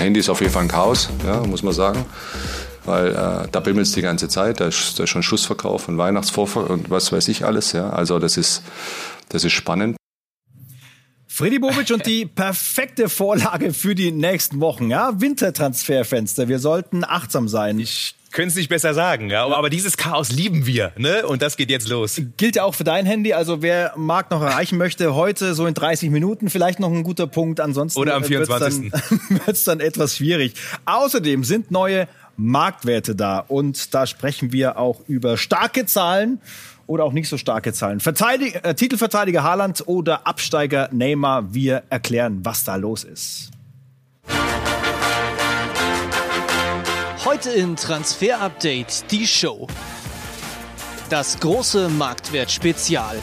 Handy ist auf jeden Fall ein Chaos, ja, muss man sagen. Weil äh, da bimmelt es die ganze Zeit, da ist, da ist schon Schlussverkauf und Weihnachtsvorverkauf und was weiß ich alles. Ja. Also das ist, das ist spannend. Freddy Bobic und die perfekte Vorlage für die nächsten Wochen. Ja, Wintertransferfenster. Wir sollten achtsam sein. Ich können es nicht besser sagen, ja. Aber dieses Chaos lieben wir, ne? Und das geht jetzt los. Gilt ja auch für dein Handy. Also wer Marc noch erreichen möchte, heute so in 30 Minuten vielleicht noch ein guter Punkt. Ansonsten oder am 24. wird es dann, dann etwas schwierig. Außerdem sind neue Marktwerte da und da sprechen wir auch über starke Zahlen oder auch nicht so starke Zahlen. Verteidig äh, Titelverteidiger Haaland oder Absteiger Neymar. Wir erklären, was da los ist. Heute in Transfer Update die Show. Das große Marktwert-Spezial.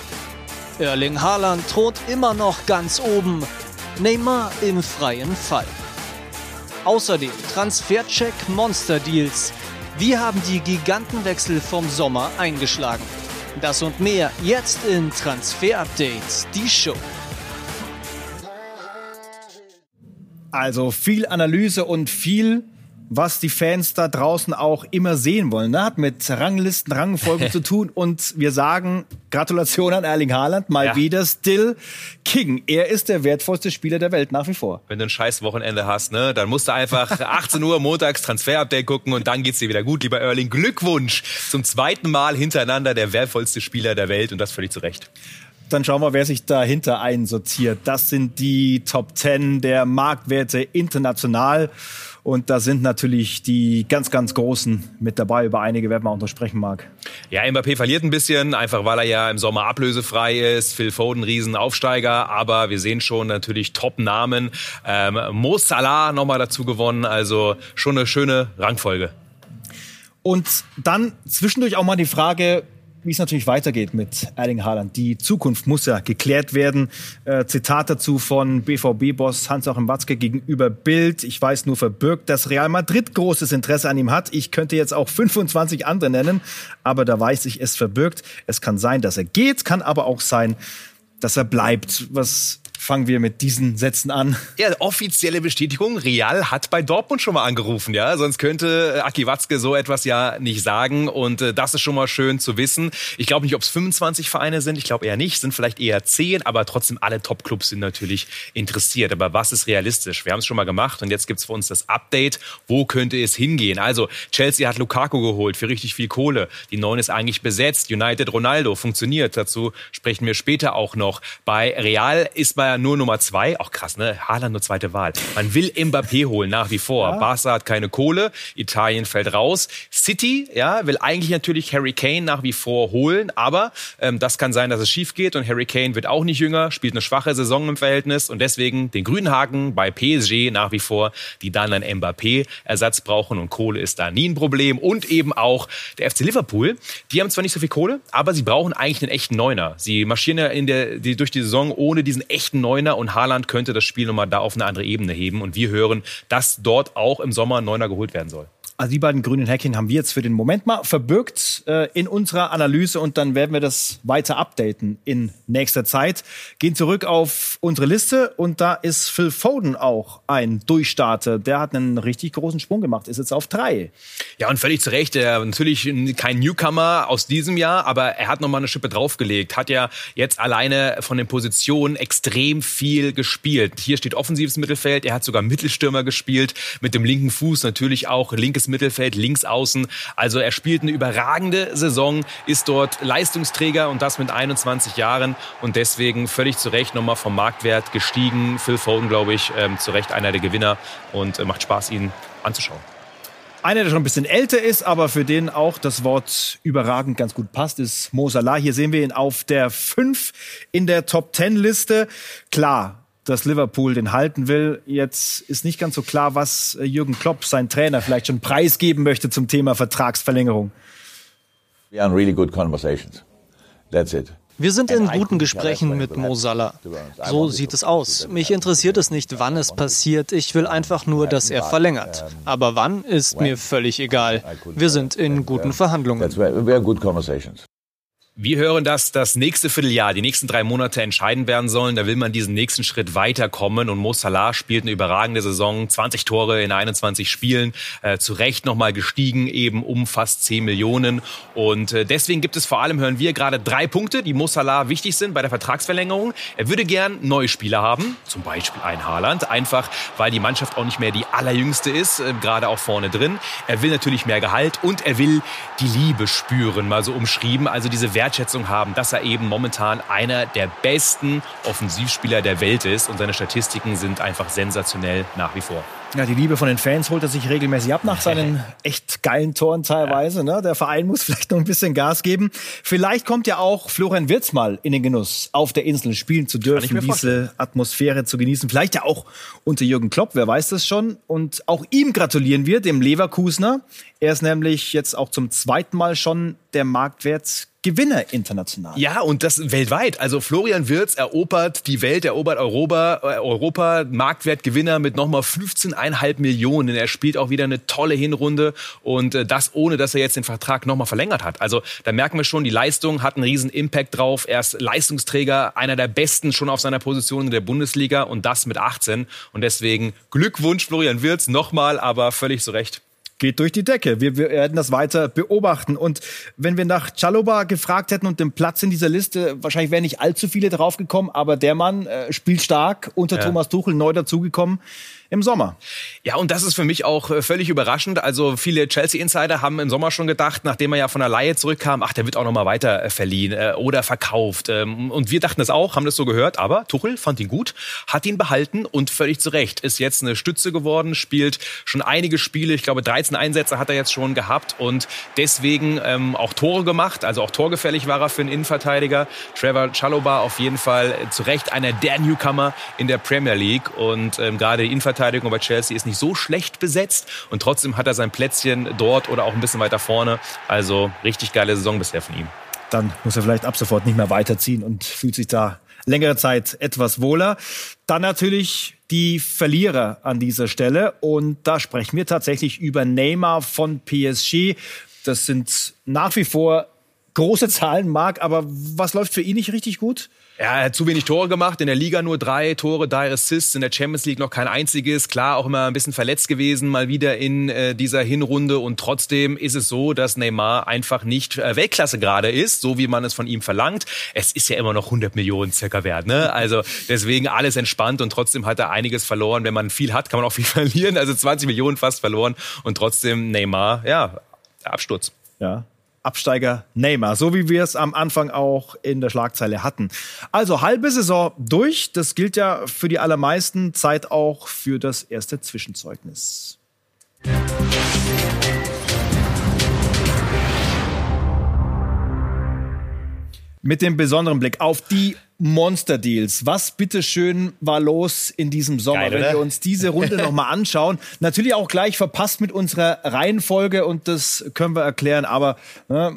Erling Haaland droht immer noch ganz oben. Neymar im freien Fall. Außerdem Transfercheck Monster Deals. Wie haben die Gigantenwechsel vom Sommer eingeschlagen? Das und mehr jetzt in Transfer Update, die Show. Also viel Analyse und viel was die Fans da draußen auch immer sehen wollen. Ne? Hat mit Ranglisten, Rangfolgen zu tun. Und wir sagen Gratulation an Erling Haaland, mal ja. wieder still King. Er ist der wertvollste Spieler der Welt nach wie vor. Wenn du ein scheiß Wochenende hast, ne, dann musst du einfach 18 Uhr montags Transfer-Update gucken und dann geht's dir wieder gut. Lieber Erling, Glückwunsch zum zweiten Mal hintereinander der wertvollste Spieler der Welt und das völlig zu Recht. Dann schauen wir, wer sich dahinter einsortiert. Das sind die Top 10 der Marktwerte international. Und da sind natürlich die ganz, ganz Großen mit dabei. Über einige werden wir auch noch sprechen, Marc. Ja, Mbappé verliert ein bisschen, einfach weil er ja im Sommer ablösefrei ist. Phil Foden, Riesenaufsteiger. Aber wir sehen schon natürlich Top-Namen. Ähm, Mo Salah nochmal dazu gewonnen. Also schon eine schöne Rangfolge. Und dann zwischendurch auch mal die Frage, wie es natürlich weitergeht mit Erling Haaland. Die Zukunft muss ja geklärt werden. Äh, Zitat dazu von BVB-Boss Hans-Joachim Watzke gegenüber Bild. Ich weiß nur verbirgt, dass Real Madrid großes Interesse an ihm hat. Ich könnte jetzt auch 25 andere nennen, aber da weiß ich, es verbirgt. Es kann sein, dass er geht, kann aber auch sein, dass er bleibt. Was fangen wir mit diesen Sätzen an. Ja, offizielle Bestätigung. Real hat bei Dortmund schon mal angerufen, ja. Sonst könnte äh, Aki Watzke so etwas ja nicht sagen. Und äh, das ist schon mal schön zu wissen. Ich glaube nicht, ob es 25 Vereine sind. Ich glaube eher nicht. Sind vielleicht eher 10. Aber trotzdem alle Top-Clubs sind natürlich interessiert. Aber was ist realistisch? Wir haben es schon mal gemacht. Und jetzt gibt's für uns das Update. Wo könnte es hingehen? Also, Chelsea hat Lukaku geholt für richtig viel Kohle. Die Neun ist eigentlich besetzt. United Ronaldo funktioniert. Dazu sprechen wir später auch noch. Bei Real ist bei nur Nummer zwei. Auch krass, ne? Haaland nur zweite Wahl. Man will Mbappé holen, nach wie vor. Ja. Barca hat keine Kohle. Italien fällt raus. City, ja, will eigentlich natürlich Harry Kane nach wie vor holen. Aber ähm, das kann sein, dass es schief geht. Und Harry Kane wird auch nicht jünger, spielt eine schwache Saison im Verhältnis. Und deswegen den grünen Haken bei PSG nach wie vor, die dann einen Mbappé-Ersatz brauchen. Und Kohle ist da nie ein Problem. Und eben auch der FC Liverpool. Die haben zwar nicht so viel Kohle, aber sie brauchen eigentlich einen echten Neuner. Sie marschieren ja in der, die, durch die Saison ohne diesen echten Neuner und Haaland könnte das Spiel nochmal da auf eine andere Ebene heben. Und wir hören, dass dort auch im Sommer ein Neuner geholt werden soll. Also die beiden grünen Häkchen haben wir jetzt für den Moment mal verbürgt äh, in unserer Analyse und dann werden wir das weiter updaten in nächster Zeit. Gehen zurück auf unsere Liste und da ist Phil Foden auch ein Durchstarter. Der hat einen richtig großen Sprung gemacht, ist jetzt auf drei. Ja und völlig zu Recht. Er natürlich kein Newcomer aus diesem Jahr, aber er hat nochmal eine Schippe draufgelegt. Hat ja jetzt alleine von den Positionen extrem viel gespielt. Hier steht offensives Mittelfeld. Er hat sogar Mittelstürmer gespielt mit dem linken Fuß natürlich auch linkes Mittelfeld, links außen. Also er spielt eine überragende Saison, ist dort Leistungsträger und das mit 21 Jahren und deswegen völlig zu Recht nochmal vom Marktwert gestiegen. Phil Foden, glaube ich, ähm, zu Recht einer der Gewinner und äh, macht Spaß, ihn anzuschauen. Einer, der schon ein bisschen älter ist, aber für den auch das Wort überragend ganz gut passt, ist Mo Salah. Hier sehen wir ihn auf der 5 in der Top-10-Liste. Klar, dass Liverpool den halten will. Jetzt ist nicht ganz so klar, was äh, Jürgen Klopp, sein Trainer, vielleicht schon preisgeben möchte zum Thema Vertragsverlängerung. We are in really good conversations. That's it. Wir sind in guten Gesprächen mit Mo Salah. So sieht es aus. Mich interessiert es nicht, wann es passiert. Ich will einfach nur, dass er verlängert. Aber wann ist mir völlig egal. Wir sind in guten Verhandlungen. Wir hören, dass das nächste Vierteljahr, die nächsten drei Monate entscheidend werden sollen. Da will man diesen nächsten Schritt weiterkommen. Und Mo Salah spielt eine überragende Saison. 20 Tore in 21 Spielen. Äh, zu Recht nochmal gestiegen, eben um fast 10 Millionen. Und äh, deswegen gibt es vor allem, hören wir gerade drei Punkte, die Mo Salah wichtig sind bei der Vertragsverlängerung. Er würde gern neue Spieler haben. Zum Beispiel ein Haaland. Einfach, weil die Mannschaft auch nicht mehr die allerjüngste ist. Äh, gerade auch vorne drin. Er will natürlich mehr Gehalt und er will die Liebe spüren. Mal so umschrieben. Also diese Wert Wertschätzung haben, dass er eben momentan einer der besten Offensivspieler der Welt ist und seine Statistiken sind einfach sensationell nach wie vor. Ja, die Liebe von den Fans holt er sich regelmäßig ab nach seinen echt geilen Toren teilweise. Ne? Der Verein muss vielleicht noch ein bisschen Gas geben. Vielleicht kommt ja auch Florian Wirtz mal in den Genuss, auf der Insel spielen zu dürfen, diese Atmosphäre zu genießen. Vielleicht ja auch unter Jürgen Klopp, wer weiß das schon. Und auch ihm gratulieren wir, dem Leverkusener. Er ist nämlich jetzt auch zum zweiten Mal schon der Marktwert Gewinner international. Ja, und das weltweit. Also Florian Wirz erobert die Welt, erobert Europa, äh, Europa Marktwertgewinner mit nochmal 15,5 Millionen. Er spielt auch wieder eine tolle Hinrunde und äh, das ohne, dass er jetzt den Vertrag nochmal verlängert hat. Also da merken wir schon, die Leistung hat einen riesen Impact drauf. Er ist Leistungsträger, einer der Besten schon auf seiner Position in der Bundesliga und das mit 18. Und deswegen Glückwunsch Florian Wirz nochmal, aber völlig zu Recht geht durch die Decke. Wir, wir werden das weiter beobachten. Und wenn wir nach Chaloba gefragt hätten und den Platz in dieser Liste, wahrscheinlich wären nicht allzu viele draufgekommen, aber der Mann äh, spielt stark, unter ja. Thomas Tuchel neu dazugekommen im Sommer. Ja, und das ist für mich auch äh, völlig überraschend. Also viele Chelsea-Insider haben im Sommer schon gedacht, nachdem er ja von der Laie zurückkam, ach, der wird auch noch mal weiter äh, verliehen äh, oder verkauft. Ähm, und wir dachten das auch, haben das so gehört, aber Tuchel fand ihn gut, hat ihn behalten und völlig zu Recht. Ist jetzt eine Stütze geworden, spielt schon einige Spiele, ich glaube 13 Einsätze hat er jetzt schon gehabt und deswegen ähm, auch Tore gemacht, also auch torgefällig war er für einen Innenverteidiger. Trevor Chaloba auf jeden Fall zu Recht einer der Newcomer in der Premier League und ähm, gerade Innenverteidiger Innenverteidigung bei Chelsea ist nicht so schlecht besetzt und trotzdem hat er sein Plätzchen dort oder auch ein bisschen weiter vorne. Also richtig geile Saison bisher von ihm. Dann muss er vielleicht ab sofort nicht mehr weiterziehen und fühlt sich da längere Zeit etwas wohler. Dann natürlich die Verlierer an dieser Stelle. Und da sprechen wir tatsächlich über Neymar von PSG. Das sind nach wie vor große Zahlen, Marc, aber was läuft für ihn nicht richtig gut? Er hat zu wenig Tore gemacht, in der Liga nur drei Tore, drei Assists, in der Champions League noch kein einziges. Klar, auch immer ein bisschen verletzt gewesen, mal wieder in äh, dieser Hinrunde. Und trotzdem ist es so, dass Neymar einfach nicht äh, Weltklasse gerade ist, so wie man es von ihm verlangt. Es ist ja immer noch 100 Millionen circa wert. Ne? Also deswegen alles entspannt und trotzdem hat er einiges verloren. Wenn man viel hat, kann man auch viel verlieren. Also 20 Millionen fast verloren und trotzdem Neymar, ja, Absturz. Ja, Absteiger Neymar, so wie wir es am Anfang auch in der Schlagzeile hatten. Also halbe Saison durch, das gilt ja für die allermeisten, Zeit auch für das erste Zwischenzeugnis. Mit dem besonderen Blick auf die Monster Deals. Was bitteschön war los in diesem Sommer, Geil, wenn wir uns diese Runde nochmal anschauen? Natürlich auch gleich verpasst mit unserer Reihenfolge und das können wir erklären, aber ne,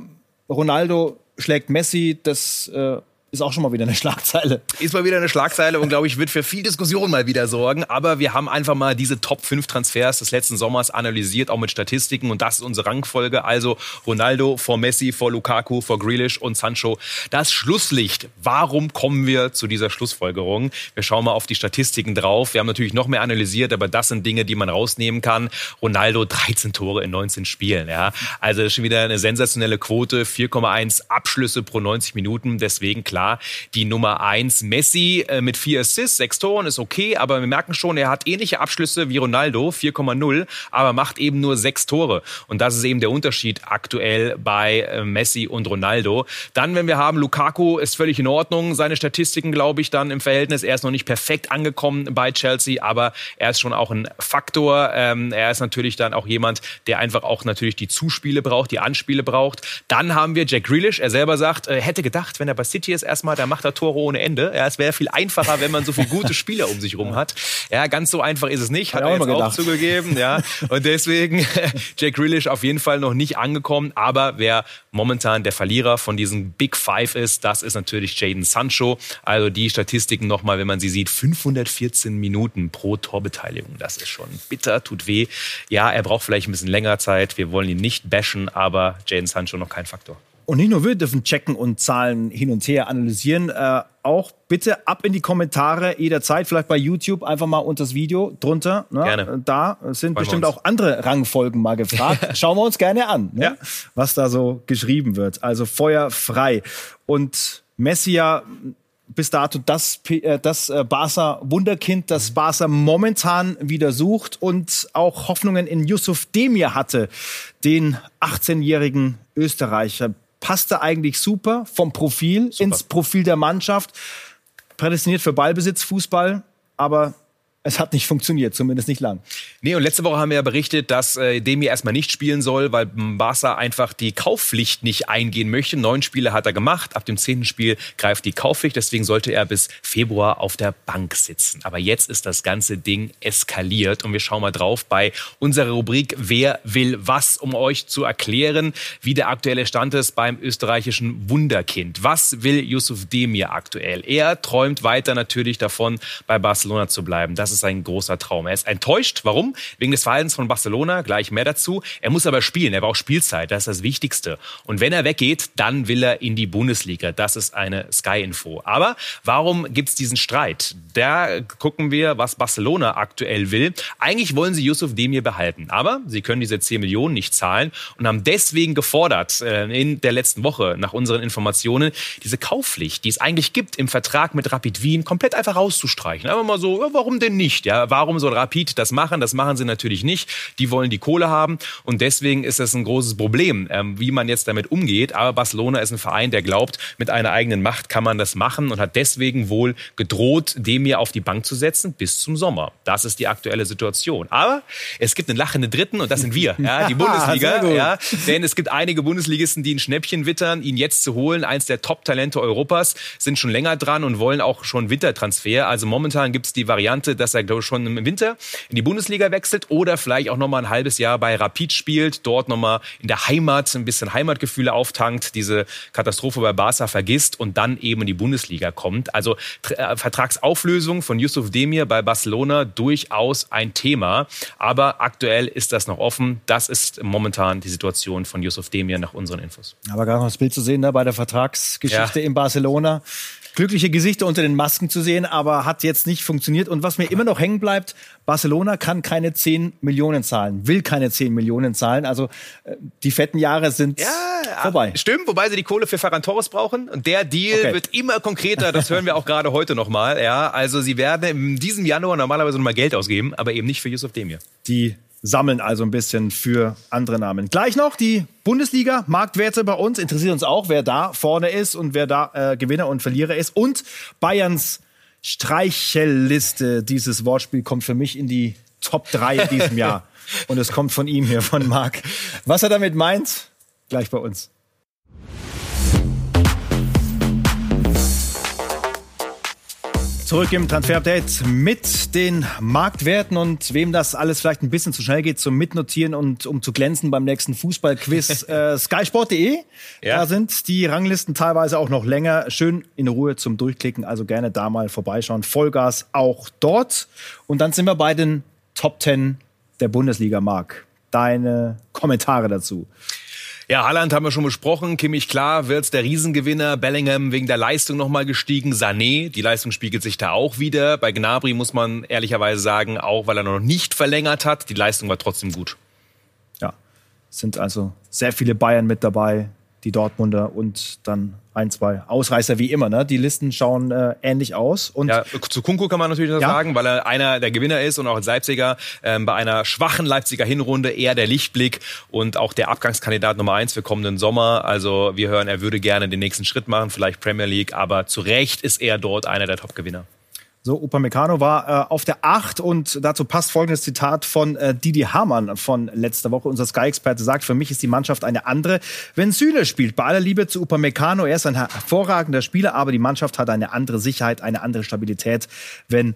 Ronaldo schlägt Messi, das äh, ist auch schon mal wieder eine Schlagzeile. Ist mal wieder eine Schlagzeile und glaube ich, wird für viel Diskussion mal wieder sorgen. Aber wir haben einfach mal diese Top 5 Transfers des letzten Sommers analysiert, auch mit Statistiken. Und das ist unsere Rangfolge. Also Ronaldo vor Messi, vor Lukaku, vor Grealish und Sancho. Das Schlusslicht. Warum kommen wir zu dieser Schlussfolgerung? Wir schauen mal auf die Statistiken drauf. Wir haben natürlich noch mehr analysiert, aber das sind Dinge, die man rausnehmen kann. Ronaldo 13 Tore in 19 Spielen. Ja, also schon wieder eine sensationelle Quote. 4,1 Abschlüsse pro 90 Minuten. Deswegen klar klar die Nummer eins. Messi äh, mit vier Assists, sechs Toren ist okay, aber wir merken schon, er hat ähnliche Abschlüsse wie Ronaldo, 4,0, aber macht eben nur sechs Tore. Und das ist eben der Unterschied aktuell bei äh, Messi und Ronaldo. Dann, wenn wir haben, Lukaku ist völlig in Ordnung. Seine Statistiken, glaube ich, dann im Verhältnis. Er ist noch nicht perfekt angekommen bei Chelsea, aber er ist schon auch ein Faktor. Ähm, er ist natürlich dann auch jemand, der einfach auch natürlich die Zuspiele braucht, die Anspiele braucht. Dann haben wir Jack Grealish. Er selber sagt, er hätte gedacht, wenn er bei City ist, erstmal, da macht er Tore ohne Ende. Ja, es wäre viel einfacher, wenn man so viele gute Spieler um sich rum hat. Ja, ganz so einfach ist es nicht, hat, hat er jetzt auch zugegeben. Ja, und deswegen Jack Grealish auf jeden Fall noch nicht angekommen. Aber wer momentan der Verlierer von diesen Big Five ist, das ist natürlich Jaden Sancho. Also die Statistiken nochmal, wenn man sie sieht, 514 Minuten pro Torbeteiligung. Das ist schon bitter, tut weh. Ja, er braucht vielleicht ein bisschen länger Zeit. Wir wollen ihn nicht bashen, aber Jaden Sancho noch kein Faktor. Und nicht nur wir dürfen checken und Zahlen hin und her analysieren, äh, auch bitte ab in die Kommentare jederzeit, vielleicht bei YouTube einfach mal unter das Video drunter. Ne? Gerne. Da sind Freuen bestimmt auch andere Rangfolgen mal gefragt. Schauen wir uns gerne an, ne? ja. was da so geschrieben wird. Also Feuer frei. Und Messi ja bis dato das, äh, das äh, Barca Wunderkind, das Barca momentan wieder sucht und auch Hoffnungen in Yusuf Demir hatte, den 18-jährigen Österreicher. Passte eigentlich super vom Profil super. ins Profil der Mannschaft. Prädestiniert für Ballbesitz, Fußball, aber es hat nicht funktioniert, zumindest nicht lang. Nee, und letzte Woche haben wir ja berichtet, dass äh, Demi erstmal nicht spielen soll, weil Barca einfach die Kaufpflicht nicht eingehen möchte. Neun Spiele hat er gemacht. Ab dem zehnten Spiel greift die Kaufpflicht. Deswegen sollte er bis Februar auf der Bank sitzen. Aber jetzt ist das ganze Ding eskaliert. Und wir schauen mal drauf bei unserer Rubrik Wer will was, um euch zu erklären, wie der aktuelle Stand ist beim österreichischen Wunderkind. Was will Yusuf Demir aktuell? Er träumt weiter natürlich davon, bei Barcelona zu bleiben. Das das ist ein großer Traum. Er ist enttäuscht. Warum? Wegen des Verhaltens von Barcelona. Gleich mehr dazu. Er muss aber spielen. Er braucht Spielzeit. Das ist das Wichtigste. Und wenn er weggeht, dann will er in die Bundesliga. Das ist eine Sky-Info. Aber warum gibt es diesen Streit? Da gucken wir, was Barcelona aktuell will. Eigentlich wollen sie Yusuf Demir behalten. Aber sie können diese 10 Millionen nicht zahlen und haben deswegen gefordert, äh, in der letzten Woche, nach unseren Informationen, diese Kaufpflicht, die es eigentlich gibt im Vertrag mit Rapid Wien, komplett einfach rauszustreichen. Einfach mal so, warum denn nicht? Ja, warum soll Rapid das machen? Das machen sie natürlich nicht. Die wollen die Kohle haben und deswegen ist das ein großes Problem, ähm, wie man jetzt damit umgeht. Aber Barcelona ist ein Verein, der glaubt, mit einer eigenen Macht kann man das machen und hat deswegen wohl gedroht, Demir auf die Bank zu setzen bis zum Sommer. Das ist die aktuelle Situation. Aber es gibt einen lachenden Dritten und das sind wir, ja, die Bundesliga. ja, denn es gibt einige Bundesligisten, die ein Schnäppchen wittern, ihn jetzt zu holen. Eins der Top-Talente Europas sind schon länger dran und wollen auch schon Wintertransfer. Also momentan gibt es die Variante, dass er glaube ich, schon im Winter in die Bundesliga wechselt oder vielleicht auch noch mal ein halbes Jahr bei Rapid spielt, dort noch mal in der Heimat ein bisschen Heimatgefühle auftankt, diese Katastrophe bei Barca vergisst und dann eben in die Bundesliga kommt. Also äh, Vertragsauflösung von Yusuf Demir bei Barcelona durchaus ein Thema, aber aktuell ist das noch offen. Das ist momentan die Situation von Yusuf Demir nach unseren Infos. Aber gerade noch das Bild zu sehen ne, bei der Vertragsgeschichte ja. in Barcelona glückliche Gesichter unter den Masken zu sehen, aber hat jetzt nicht funktioniert. Und was mir immer noch hängen bleibt, Barcelona kann keine 10 Millionen zahlen, will keine 10 Millionen zahlen. Also äh, die fetten Jahre sind ja, vorbei. Stimmt, wobei sie die Kohle für Ferran Torres brauchen. Und der Deal okay. wird immer konkreter, das hören wir auch gerade heute nochmal. Ja, also sie werden in diesem Januar normalerweise nochmal Geld ausgeben, aber eben nicht für Yusuf Demir. Die sammeln also ein bisschen für andere Namen. Gleich noch die Bundesliga, Marktwerte bei uns. Interessiert uns auch, wer da vorne ist und wer da äh, Gewinner und Verlierer ist. Und Bayerns Streichelliste. Dieses Wortspiel kommt für mich in die Top 3 in diesem Jahr. und es kommt von ihm hier, von Marc. Was er damit meint, gleich bei uns. Zurück im Transfer-Update mit den Marktwerten und wem das alles vielleicht ein bisschen zu schnell geht zum Mitnotieren und um zu glänzen beim nächsten Fußballquiz. äh, skysport.de, ja. da sind die Ranglisten teilweise auch noch länger. Schön in Ruhe zum Durchklicken, also gerne da mal vorbeischauen. Vollgas auch dort. Und dann sind wir bei den Top 10 der Bundesliga, Marc. Deine Kommentare dazu. Ja, Haaland haben wir schon besprochen. Kimmich, klar, wird's der Riesengewinner. Bellingham wegen der Leistung nochmal gestiegen. Sané, die Leistung spiegelt sich da auch wieder. Bei Gnabry muss man ehrlicherweise sagen, auch weil er noch nicht verlängert hat, die Leistung war trotzdem gut. Ja, sind also sehr viele Bayern mit dabei die Dortmunder und dann ein, zwei Ausreißer wie immer. Ne? Die Listen schauen äh, ähnlich aus. Und ja, zu Kunku kann man natürlich noch ja. sagen, weil er einer der Gewinner ist und auch als Leipziger ähm, bei einer schwachen Leipziger Hinrunde eher der Lichtblick und auch der Abgangskandidat Nummer eins für kommenden Sommer. Also wir hören, er würde gerne den nächsten Schritt machen, vielleicht Premier League, aber zu Recht ist er dort einer der Top-Gewinner. So, Upamecano war äh, auf der 8 und dazu passt folgendes Zitat von äh, Didi Hamann von letzter Woche. Unser Sky-Experte sagt, für mich ist die Mannschaft eine andere, wenn Süle spielt. Bei aller Liebe zu Upamecano, er ist ein hervorragender Spieler, aber die Mannschaft hat eine andere Sicherheit, eine andere Stabilität, wenn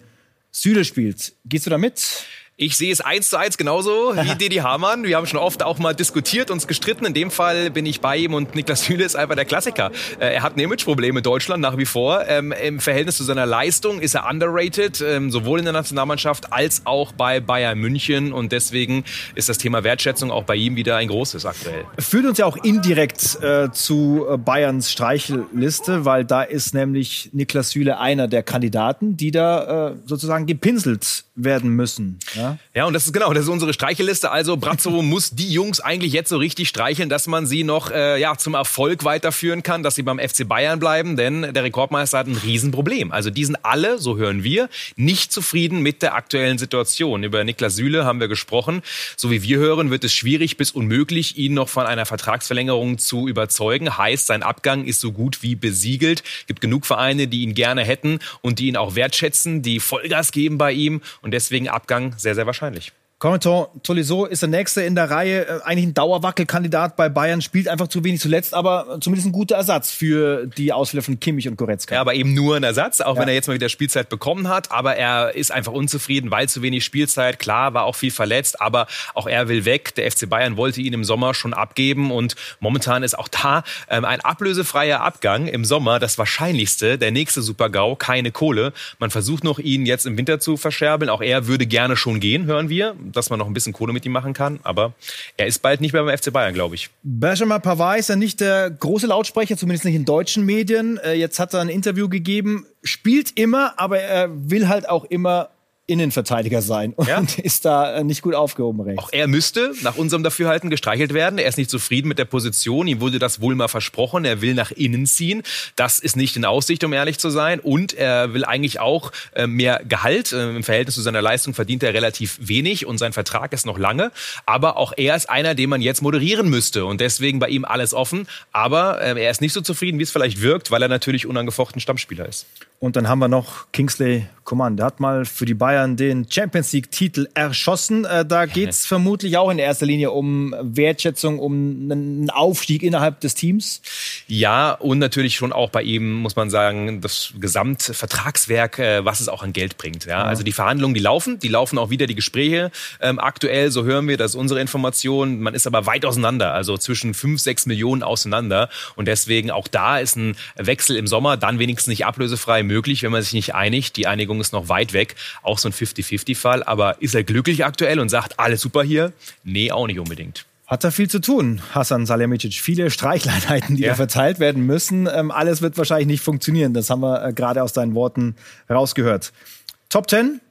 Süle spielt. Gehst du da mit? Ich sehe es eins zu eins genauso wie Didi Hamann. Wir haben schon oft auch mal diskutiert, uns gestritten. In dem Fall bin ich bei ihm und Niklas Süle ist einfach der Klassiker. Äh, er hat ein Imageproblem in Deutschland nach wie vor. Ähm, Im Verhältnis zu seiner Leistung ist er underrated, ähm, sowohl in der Nationalmannschaft als auch bei Bayern München. Und deswegen ist das Thema Wertschätzung auch bei ihm wieder ein großes aktuell. Führt uns ja auch indirekt äh, zu äh, Bayerns Streichelliste, weil da ist nämlich Niklas Süle einer der Kandidaten, die da äh, sozusagen gepinselt werden müssen. Ja? Ja, und das ist genau, das ist unsere Streichelliste. Also Brazzo muss die Jungs eigentlich jetzt so richtig streicheln, dass man sie noch äh, ja, zum Erfolg weiterführen kann, dass sie beim FC Bayern bleiben, denn der Rekordmeister hat ein Riesenproblem. Also die sind alle, so hören wir, nicht zufrieden mit der aktuellen Situation. Über Niklas Süle haben wir gesprochen. So wie wir hören, wird es schwierig bis unmöglich, ihn noch von einer Vertragsverlängerung zu überzeugen. Heißt, sein Abgang ist so gut wie besiegelt. Gibt genug Vereine, die ihn gerne hätten und die ihn auch wertschätzen, die Vollgas geben bei ihm und deswegen Abgang sehr, sehr wahrscheinlich. Corentin Tolisso ist der Nächste in der Reihe. Äh, eigentlich ein Dauerwackelkandidat bei Bayern, spielt einfach zu wenig zuletzt, aber zumindest ein guter Ersatz für die Ausfälle von Kimmich und Goretzka. Ja, aber eben nur ein Ersatz, auch ja. wenn er jetzt mal wieder Spielzeit bekommen hat. Aber er ist einfach unzufrieden, weil zu wenig Spielzeit. Klar, war auch viel verletzt, aber auch er will weg. Der FC Bayern wollte ihn im Sommer schon abgeben und momentan ist auch da ähm, ein ablösefreier Abgang im Sommer das Wahrscheinlichste. Der nächste Super-GAU, keine Kohle. Man versucht noch, ihn jetzt im Winter zu verscherbeln. Auch er würde gerne schon gehen, hören wir dass man noch ein bisschen Kohle mit ihm machen kann. Aber er ist bald nicht mehr beim FC Bayern, glaube ich. Benjamin Pavard ist ja nicht der große Lautsprecher, zumindest nicht in deutschen Medien. Äh, jetzt hat er ein Interview gegeben, spielt immer, aber er will halt auch immer Innenverteidiger sein und ja? ist da äh, nicht gut aufgehoben rechts. Auch er müsste nach unserem Dafürhalten gestreichelt werden. Er ist nicht zufrieden mit der Position. Ihm wurde das wohl mal versprochen. Er will nach innen ziehen. Das ist nicht in Aussicht, um ehrlich zu sein. Und er will eigentlich auch äh, mehr Gehalt. Äh, Im Verhältnis zu seiner Leistung verdient er relativ wenig und sein Vertrag ist noch lange. Aber auch er ist einer, den man jetzt moderieren müsste und deswegen bei ihm alles offen. Aber er ist nicht so zufrieden, wie es vielleicht wirkt, weil er natürlich unangefochten Stammspieler ist. Und dann haben wir noch Kingsley Coman. Der hat mal für die Bayern den Champions League-Titel erschossen. Äh, da geht es vermutlich auch in erster Linie um Wertschätzung, um einen Aufstieg innerhalb des Teams. Ja, und natürlich schon auch bei ihm, muss man sagen, das Gesamtvertragswerk, äh, was es auch an Geld bringt. Ja? ja. Also die Verhandlungen, die laufen, die laufen auch wieder die Gespräche. Ähm, aktuell, so hören wir, das ist unsere Information. Man ist aber weit auseinander, also zwischen fünf, sechs Millionen auseinander. Und deswegen auch da ist ein Wechsel im Sommer dann wenigstens nicht ablösefrei möglich, wenn man sich nicht einigt. Die Einigung ist noch weit weg. Auch so ein 50-50-Fall. Aber ist er glücklich aktuell und sagt, alles super hier? Nee, auch nicht unbedingt. Hat da viel zu tun, Hassan Salihamidzic. Viele Streichleinheiten, die ja. da verteilt werden müssen. Ähm, alles wird wahrscheinlich nicht funktionieren. Das haben wir äh, gerade aus deinen Worten rausgehört. Top 10,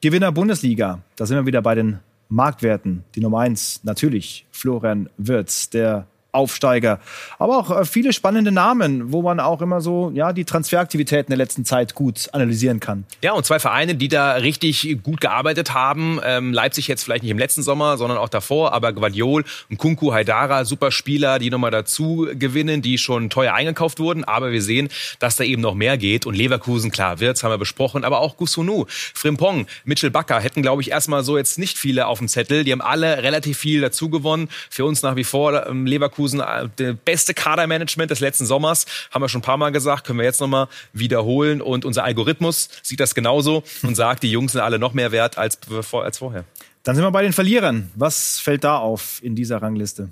Gewinner Bundesliga. Da sind wir wieder bei den Marktwerten. Die Nummer 1, natürlich Florian Wirz, der Aufsteiger. Aber auch äh, viele spannende Namen, wo man auch immer so ja die Transferaktivitäten der letzten Zeit gut analysieren kann. Ja, und zwei Vereine, die da richtig gut gearbeitet haben. Ähm, Leipzig jetzt vielleicht nicht im letzten Sommer, sondern auch davor. Aber Guardiol und Kunku Haidara, super Spieler, die nochmal dazu gewinnen, die schon teuer eingekauft wurden. Aber wir sehen, dass da eben noch mehr geht. Und Leverkusen, klar, Wirtz haben wir besprochen. Aber auch Gusunu, Frimpong, Mitchell Bakker hätten, glaube ich, erstmal so jetzt nicht viele auf dem Zettel. Die haben alle relativ viel dazu gewonnen. Für uns nach wie vor ähm, Leverkusen Leverkusen äh, der beste Kadermanagement des letzten Sommers, haben wir schon ein paar Mal gesagt, können wir jetzt nochmal wiederholen. Und unser Algorithmus sieht das genauso und sagt, die Jungs sind alle noch mehr wert als, als vorher. Dann sind wir bei den Verlierern. Was fällt da auf in dieser Rangliste?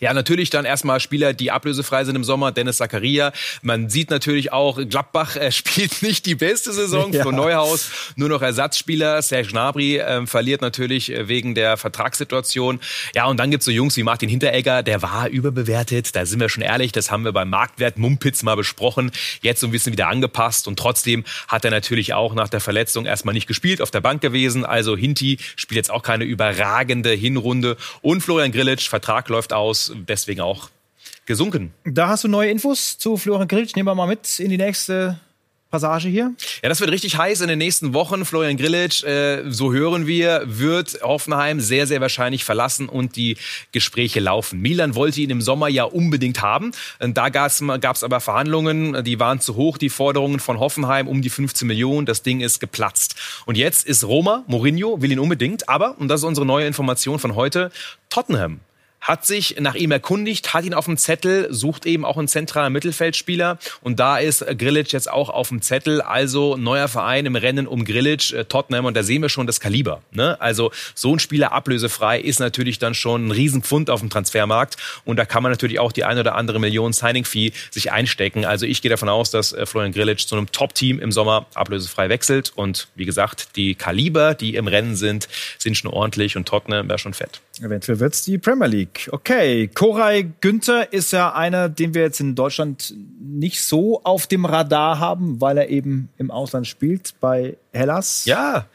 Ja, natürlich dann erstmal Spieler, die ablösefrei sind im Sommer. Dennis Zakaria. Man sieht natürlich auch, Gladbach äh, spielt nicht die beste Saison. Ja. Für Neuhaus nur noch Ersatzspieler. Serge Gnabry äh, verliert natürlich äh, wegen der Vertragssituation. Ja, und dann gibt's so Jungs wie Martin Hinteregger. Der war überbewertet. Da sind wir schon ehrlich. Das haben wir beim Marktwert Mumpitz mal besprochen. Jetzt so ein bisschen wieder angepasst. Und trotzdem hat er natürlich auch nach der Verletzung erstmal nicht gespielt, auf der Bank gewesen. Also Hinti spielt jetzt auch keine überragende Hinrunde. Und Florian Grillitsch, Vertrag läuft aus deswegen auch gesunken. Da hast du neue Infos zu Florian Grillitsch. Nehmen wir mal mit in die nächste Passage hier? Ja, das wird richtig heiß in den nächsten Wochen. Florian Grillitsch, äh, so hören wir, wird Hoffenheim sehr, sehr wahrscheinlich verlassen und die Gespräche laufen. Milan wollte ihn im Sommer ja unbedingt haben. Da gab es aber Verhandlungen, die waren zu hoch, die Forderungen von Hoffenheim um die 15 Millionen. Das Ding ist geplatzt. Und jetzt ist Roma, Mourinho will ihn unbedingt, aber, und das ist unsere neue Information von heute, Tottenham hat sich nach ihm erkundigt, hat ihn auf dem Zettel, sucht eben auch einen zentralen Mittelfeldspieler und da ist Grilic jetzt auch auf dem Zettel, also neuer Verein im Rennen um Grilic, äh, Tottenham und da sehen wir schon das Kaliber. Ne? Also so ein Spieler ablösefrei ist natürlich dann schon ein Riesenpfund auf dem Transfermarkt und da kann man natürlich auch die ein oder andere Million Signing-Fee sich einstecken. Also ich gehe davon aus, dass äh, Florian Grilic zu einem Top-Team im Sommer ablösefrei wechselt und wie gesagt, die Kaliber, die im Rennen sind, sind schon ordentlich und Tottenham wäre schon fett. Eventuell wird es die Premier League. Okay, Koray Günther ist ja einer, den wir jetzt in Deutschland nicht so auf dem Radar haben, weil er eben im Ausland spielt bei Hellas. Ja,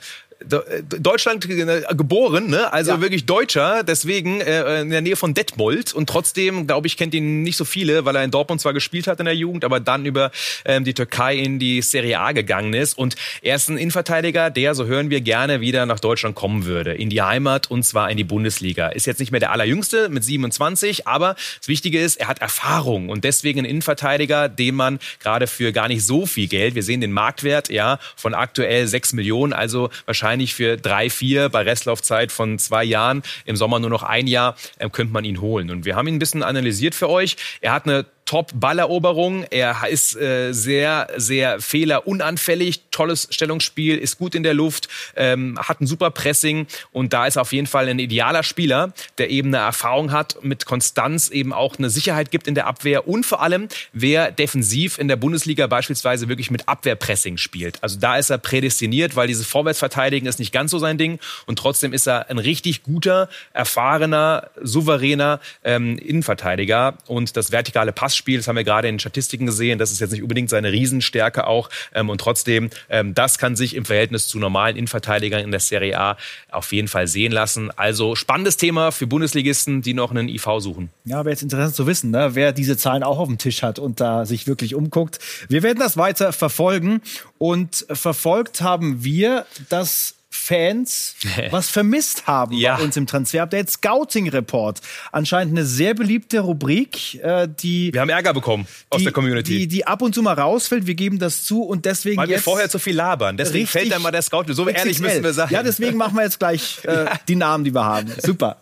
Deutschland äh, geboren, ne? also ja. wirklich Deutscher, deswegen äh, in der Nähe von Detmold und trotzdem, glaube ich, kennt ihn nicht so viele, weil er in Dortmund zwar gespielt hat in der Jugend, aber dann über ähm, die Türkei in die Serie A gegangen ist und er ist ein Innenverteidiger, der, so hören wir, gerne wieder nach Deutschland kommen würde, in die Heimat und zwar in die Bundesliga. Ist jetzt nicht mehr der allerjüngste mit 27, aber das Wichtige ist, er hat Erfahrung und deswegen ein Innenverteidiger, den man gerade für gar nicht so viel Geld, wir sehen den Marktwert ja von aktuell 6 Millionen, also wahrscheinlich wahrscheinlich für drei, vier bei Restlaufzeit von zwei Jahren, im Sommer nur noch ein Jahr, äh, könnte man ihn holen. Und wir haben ihn ein bisschen analysiert für euch. Er hat eine Top-Balleroberung. Er ist äh, sehr, sehr fehlerunanfällig. Tolles Stellungsspiel, ist gut in der Luft, ähm, hat ein super Pressing und da ist auf jeden Fall ein idealer Spieler, der eben eine Erfahrung hat mit Konstanz, eben auch eine Sicherheit gibt in der Abwehr und vor allem, wer defensiv in der Bundesliga beispielsweise wirklich mit Abwehrpressing spielt. Also da ist er prädestiniert, weil dieses Vorwärtsverteidigen ist nicht ganz so sein Ding und trotzdem ist er ein richtig guter, erfahrener, souveräner ähm, Innenverteidiger und das vertikale Pass Passspiel, das haben wir gerade in den Statistiken gesehen, das ist jetzt nicht unbedingt seine Riesenstärke auch. Ähm, und trotzdem, ähm, das kann sich im Verhältnis zu normalen Innenverteidigern in der Serie A auf jeden Fall sehen lassen. Also spannendes Thema für Bundesligisten, die noch einen IV suchen. Ja, wäre jetzt interessant zu wissen, ne? wer diese Zahlen auch auf dem Tisch hat und da sich wirklich umguckt. Wir werden das weiter verfolgen und verfolgt haben wir, dass Fans was vermisst haben ja. bei uns im Transfer-Update. Scouting Report. Anscheinend eine sehr beliebte Rubrik, äh, die. Wir haben Ärger bekommen aus die, der Community. Die, die ab und zu mal rausfällt. Wir geben das zu und deswegen. Weil wir vorher zu viel labern. Deswegen fällt dann mal der Scout. So ehrlich müssen wir sein. Ja, deswegen machen wir jetzt gleich äh, die Namen, die wir haben. Super.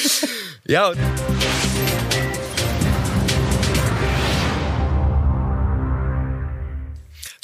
ja.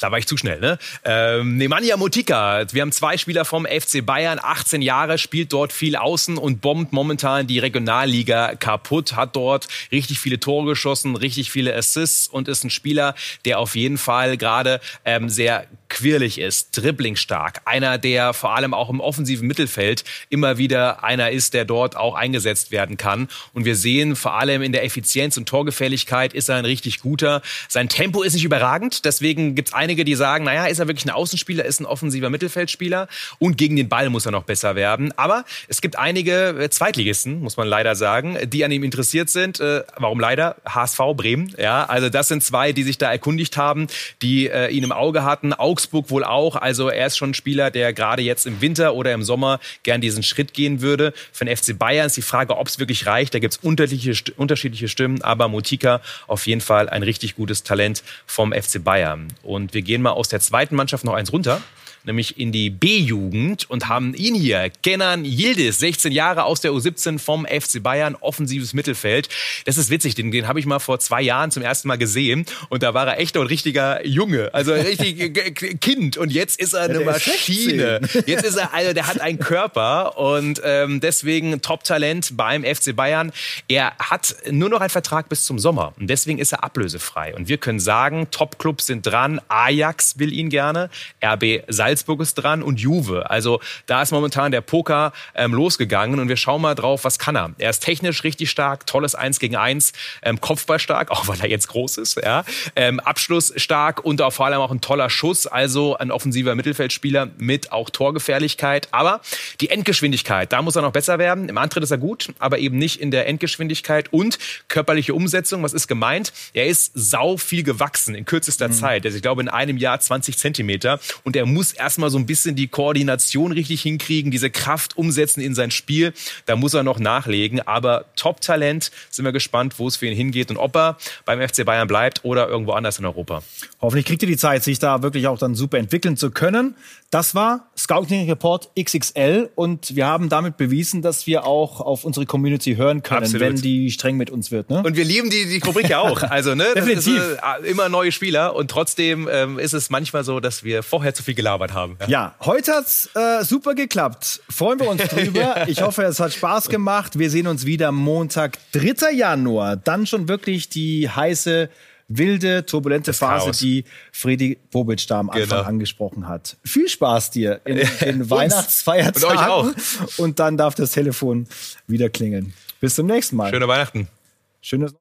Da war ich zu schnell, ne? Ähm, Nemanja Motika, wir haben zwei Spieler vom FC Bayern, 18 Jahre, spielt dort viel außen und bombt momentan die Regionalliga kaputt, hat dort richtig viele Tore geschossen, richtig viele Assists und ist ein Spieler, der auf jeden Fall gerade ähm, sehr quirlig ist, dribblingstark, einer, der vor allem auch im offensiven Mittelfeld immer wieder einer ist, der dort auch eingesetzt werden kann. Und wir sehen vor allem in der Effizienz und Torgefälligkeit ist er ein richtig guter. Sein Tempo ist nicht überragend, deswegen gibt es einige, die sagen, naja, ist er wirklich ein Außenspieler, ist ein offensiver Mittelfeldspieler und gegen den Ball muss er noch besser werden. Aber es gibt einige äh, Zweitligisten, muss man leider sagen, die an ihm interessiert sind. Äh, warum leider? HSV Bremen. Ja, also das sind zwei, die sich da erkundigt haben, die äh, ihn im Auge hatten. Augsburg Augsburg wohl auch. Also er ist schon ein Spieler, der gerade jetzt im Winter oder im Sommer gern diesen Schritt gehen würde. Für den FC Bayern ist die Frage, ob es wirklich reicht. Da gibt es unterschiedliche, unterschiedliche Stimmen, aber Motika auf jeden Fall ein richtig gutes Talent vom FC Bayern. Und wir gehen mal aus der zweiten Mannschaft noch eins runter nämlich in die B-Jugend und haben ihn hier, Kenan Yildiz, 16 Jahre aus der U17 vom FC Bayern, offensives Mittelfeld. Das ist witzig, den, den habe ich mal vor zwei Jahren zum ersten Mal gesehen und da war er echt ein richtiger Junge, also ein richtig Kind und jetzt ist er eine ja, Maschine. Jetzt ist er, also der hat einen Körper und ähm, deswegen Top-Talent beim FC Bayern. Er hat nur noch einen Vertrag bis zum Sommer und deswegen ist er ablösefrei und wir können sagen, Top-Clubs sind dran, Ajax will ihn gerne, RB Salzburg Salzburg ist dran und Juve. Also da ist momentan der Poker ähm, losgegangen und wir schauen mal drauf, was kann er. Er ist technisch richtig stark, tolles 1 gegen 1, ähm, Kopfball stark, auch weil er jetzt groß ist, ja. Ähm, Abschluss stark und auch vor allem auch ein toller Schuss, also ein offensiver Mittelfeldspieler mit auch Torgefährlichkeit. Aber die Endgeschwindigkeit, da muss er noch besser werden. Im Antritt ist er gut, aber eben nicht in der Endgeschwindigkeit und körperliche Umsetzung. Was ist gemeint? Er ist sau viel gewachsen in kürzester mhm. Zeit. Also ich glaube in einem Jahr 20 Zentimeter und er muss erstmal so ein bisschen die Koordination richtig hinkriegen, diese Kraft umsetzen in sein Spiel. Da muss er noch nachlegen. Aber Top-Talent, sind wir gespannt, wo es für ihn hingeht und ob er beim FC Bayern bleibt oder irgendwo anders in Europa. Hoffentlich kriegt ihr die Zeit, sich da wirklich auch dann super entwickeln zu können. Das war Scouting Report XXL und wir haben damit bewiesen, dass wir auch auf unsere Community hören können, Absolut. wenn die streng mit uns wird. Ne? Und wir lieben die, die Rubrik ja auch. Also, ne, Definitiv. ist äh, immer neue Spieler und trotzdem ähm, ist es manchmal so, dass wir vorher zu viel gelabert haben. Ja. Ja, heute hat's äh, super geklappt. Freuen wir uns drüber. Ich hoffe, es hat Spaß gemacht. Wir sehen uns wieder Montag, 3. Januar. Dann schon wirklich die heiße, wilde, turbulente Phase, Chaos. die Fredi Bobic da am Anfang Genau. angesprochen hat. Viel Spaß dir in den. Weihnachtsfeiertagen. Und euch auch. Und dann darf das Telefon wieder klingeln. Bis zum nächsten Mal. Schöne Weihnachten. Schönes